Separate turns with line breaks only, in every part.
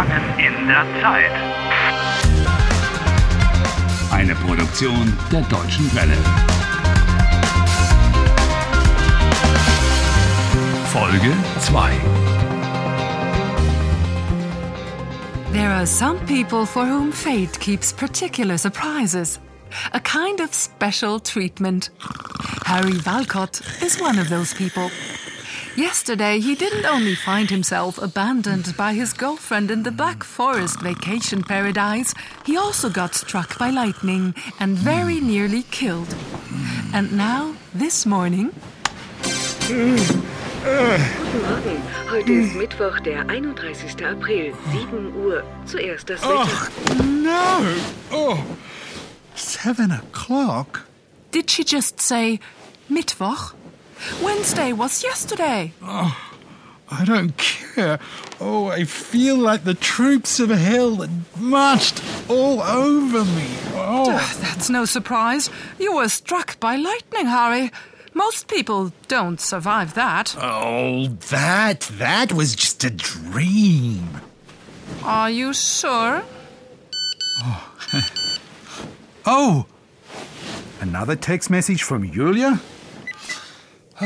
Gefangen in der Zeit.
Eine Produktion der Deutschen Welle. Folge 2.
There are some people for whom fate keeps particular surprises. A kind of special treatment. Harry Valcott is one of those people. Yesterday, he didn't only find himself abandoned by his girlfriend in the Black Forest vacation paradise, he also got struck by lightning and very nearly killed. And now, this morning,
Guten Morgen. Heute ist Mittwoch, der 31. April, 7 Uhr. Zuerst das Wetter.
No! Oh, seven o'clock?
did she just say Mittwoch? Wednesday was yesterday.
Oh, I don't care. Oh, I feel like the troops of hell that marched all over me. Oh,
Ugh, That's no surprise. You were struck by lightning, Harry. Most people don't survive that.
oh that, that was just a dream.
Are you sure?
Oh, oh. another text message from Julia?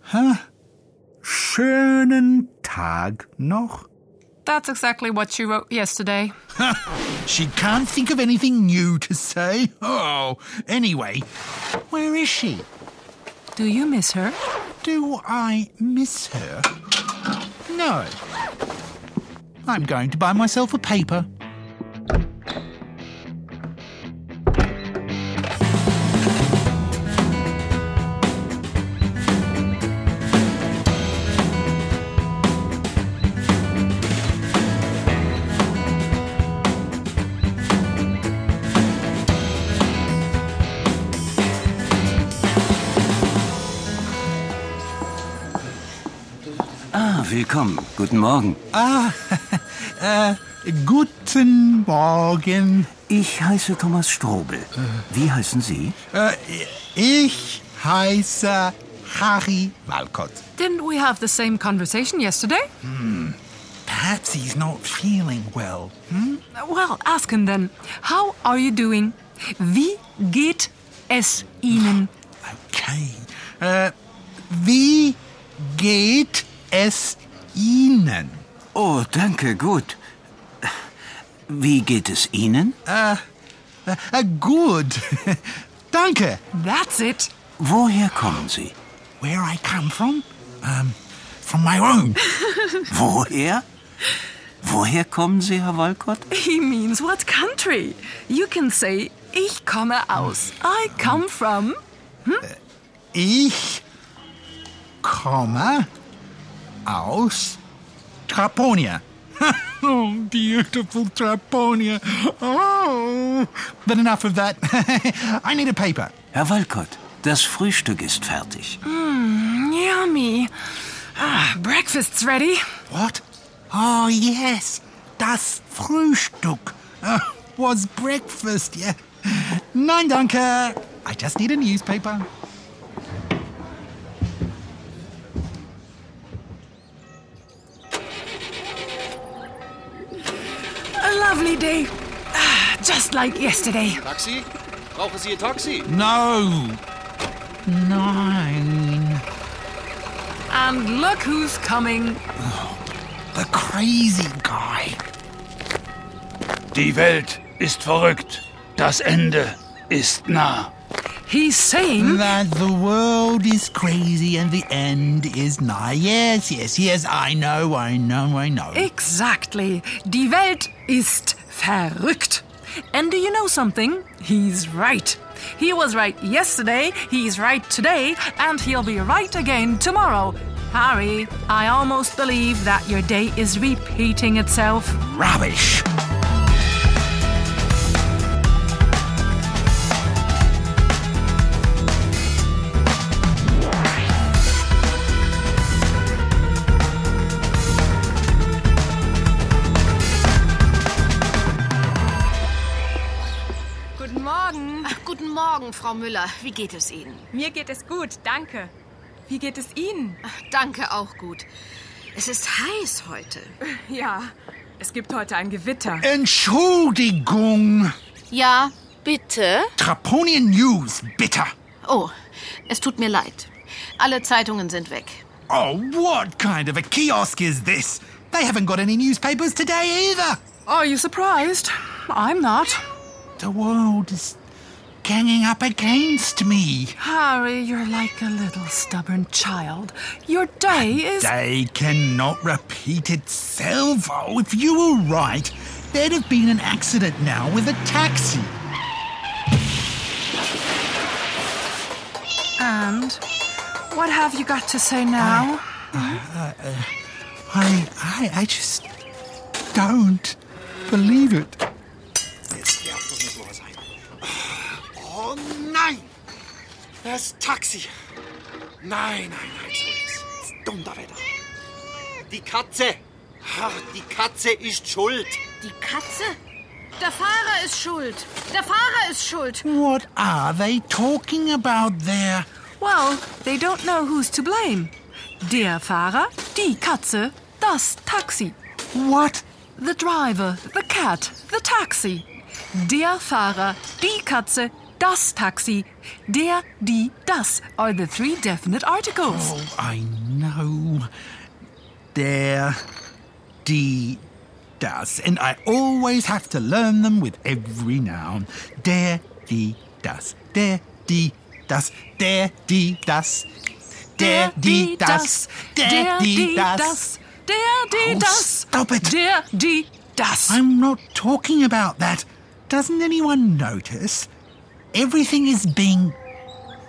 huh? Schönen Tag noch?
That's exactly what she wrote yesterday.
She can't think of anything new to say. Oh, anyway, where is she?
Do you miss her?
Do I miss her? No. I'm going to buy myself a paper.
Ah, willkommen. Guten Morgen.
Ah, äh, guten Morgen.
Ich heiße Thomas Strobel. Wie heißen Sie?
Äh, ich heiße Harry Walcott.
Didn't we have the same conversation yesterday?
Perhaps he's not feeling well. Hmm?
Well, ask him then. How are you doing? Wie geht es Ihnen?
Okay. Äh, wie geht es Ihnen?
Oh, danke, gut. Wie geht es Ihnen?
Äh, äh, gut. Danke.
That's it.
Woher kommen Sie?
Where I come from? Um, from my own.
Woher? Woher kommen Sie, Herr Walcott?
He means what country? You can say, ich komme aus. I come from.
Ich komme aus Traponia. oh, beautiful Traponia. Oh. But enough of that. I need a paper.
Herr Walcott, das Frühstück ist fertig.
Yummy. Ah, breakfast's ready.
What? Oh, yes. Das Frühstück. Uh, was breakfast, yeah. Nein, danke. I just need a newspaper.
Lovely day. Ah, just like yesterday.
Taxi? Brauchen Sie Ihr Taxi?
No. Nine.
And look who's coming.
The crazy guy.
Die Welt ist verrückt. Das Ende ist nah.
He's saying.
That the world is crazy and the end is nigh. Yes, yes, yes, I know, I know, I know.
Exactly. Die Welt ist verrückt. And do you know something? He's right. He was right yesterday, he's right today, and he'll be right again tomorrow. Harry, I almost believe that your day is repeating itself.
Rubbish.
Frau Müller. Wie geht es Ihnen?
Mir geht es gut, danke. Wie geht es Ihnen?
Danke auch gut. Es ist heiß heute.
Ja, es gibt heute ein Gewitter.
Entschuldigung.
Ja, bitte?
Traponian News, bitter.
Oh, es tut mir leid. Alle Zeitungen sind weg.
Oh, what kind of a kiosk is this? They haven't got any newspapers today either.
Are you surprised? I'm not.
The world is ganging up against me.
Harry, you're like a little stubborn child. Your day is.
Day cannot repeat itself. Oh, if you were right, there'd have been an accident now with a taxi.
And what have you got to say now?
I, uh, uh, I, I just don't believe it.
Oh nein! Das Taxi. Nein, nein, nein, so ist es. Donnerwetter. Die Katze. Ha, die Katze ist schuld.
Die Katze? Der Fahrer ist schuld. Der Fahrer ist schuld.
What are they talking about there?
Well, they don't know who's to blame. Der Fahrer, die Katze, das Taxi.
What?
The driver, the cat, the taxi. Der Fahrer, die Katze, das Taxi. Der, die, das are the three definite articles.
Oh, I know. Der, die, das. And I always have to learn them with every noun. Der, die, das. Der, die, das. Der, die, das. Der, die, das. Der, die, das.
Der, die, das.
stop it.
Der, die, das.
I'm not talking about that. Doesn't anyone notice? Everything is being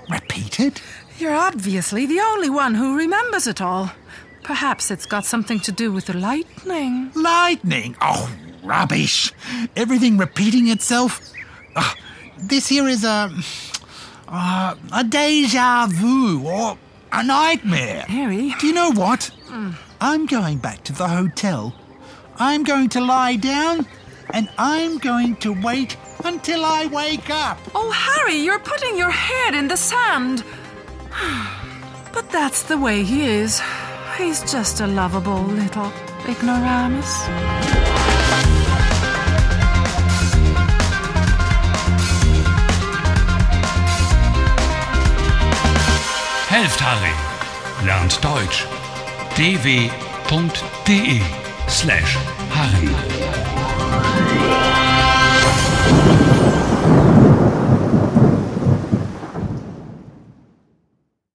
repeated.
You're obviously the only one who remembers it all. Perhaps it's got something to do with the lightning.
Lightning. Oh, rubbish. Everything repeating itself. Ah, this here is a. Uh, a deja vu or a nightmare.
Harry.
Do you know what? I'm going back to the hotel. I'm going to lie down and I'm going to wait until I wake up.
Oh, Harry, you're putting your head in the sand. But that's the way he is. He's just a lovable little ignoramus.
Helft Harry. Lernt Deutsch. dw.de slash Harry. Thank you.